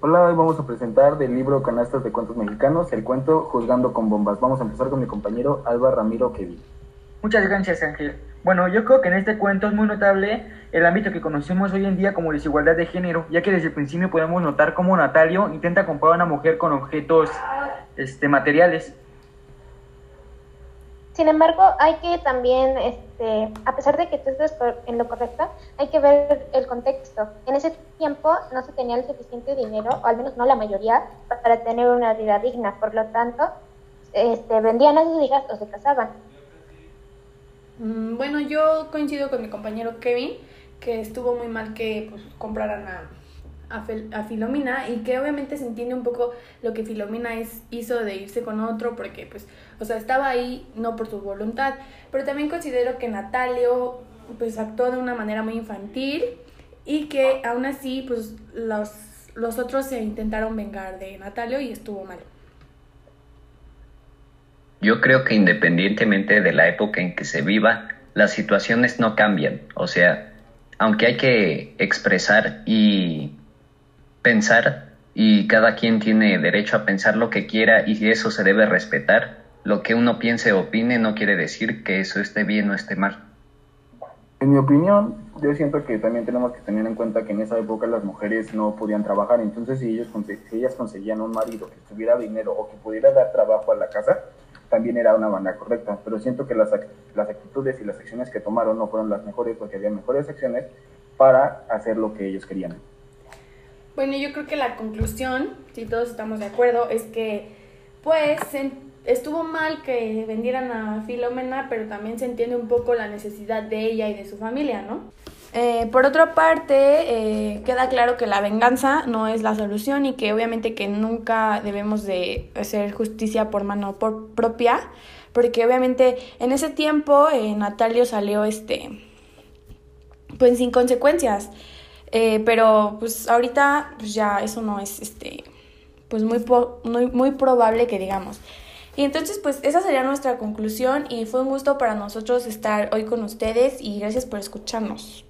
Hola, hoy vamos a presentar del libro Canastas de Cuentos Mexicanos el cuento Juzgando con Bombas. Vamos a empezar con mi compañero Alba Ramiro Kevin. Muchas gracias, Ángel. Bueno, yo creo que en este cuento es muy notable el ámbito que conocemos hoy en día como desigualdad de género, ya que desde el principio podemos notar cómo Natalio intenta comprar a una mujer con objetos este, materiales. Sin embargo, hay que también, este, a pesar de que tú estés en lo correcto, hay que ver el contexto. En ese tiempo no se tenía el suficiente dinero, o al menos no la mayoría, para tener una vida digna. Por lo tanto, este, vendían a sus hijas o se casaban. Mm, bueno, yo coincido con mi compañero Kevin, que estuvo muy mal que pues, compraran a, a, Filomena y que obviamente se entiende un poco lo que Filomena es, hizo de irse con otro porque pues, o sea, estaba ahí no por su voluntad, pero también considero que Natalio pues actuó de una manera muy infantil y que aún así pues los, los otros se intentaron vengar de Natalio y estuvo mal. Yo creo que independientemente de la época en que se viva, las situaciones no cambian. O sea, aunque hay que expresar y pensar, y cada quien tiene derecho a pensar lo que quiera y eso se debe respetar, lo que uno piense o opine no quiere decir que eso esté bien o esté mal. En mi opinión, yo siento que también tenemos que tener en cuenta que en esa época las mujeres no podían trabajar, entonces si, ellos, si ellas conseguían un marido que tuviera dinero o que pudiera dar trabajo a la casa, también era una banda correcta, pero siento que las, las actitudes y las acciones que tomaron no fueron las mejores porque había mejores acciones para hacer lo que ellos querían. Bueno, yo creo que la conclusión, si todos estamos de acuerdo, es que pues estuvo mal que vendieran a Filomena, pero también se entiende un poco la necesidad de ella y de su familia, ¿no? Eh, por otra parte, eh, queda claro que la venganza no es la solución y que obviamente que nunca debemos de hacer justicia por mano propia, porque obviamente en ese tiempo eh, Natalio salió este, pues sin consecuencias, pero pues ahorita pues ya eso no es este, pues muy, muy, muy probable que digamos. Y entonces, pues esa sería nuestra conclusión y fue un gusto para nosotros estar hoy con ustedes y gracias por escucharnos.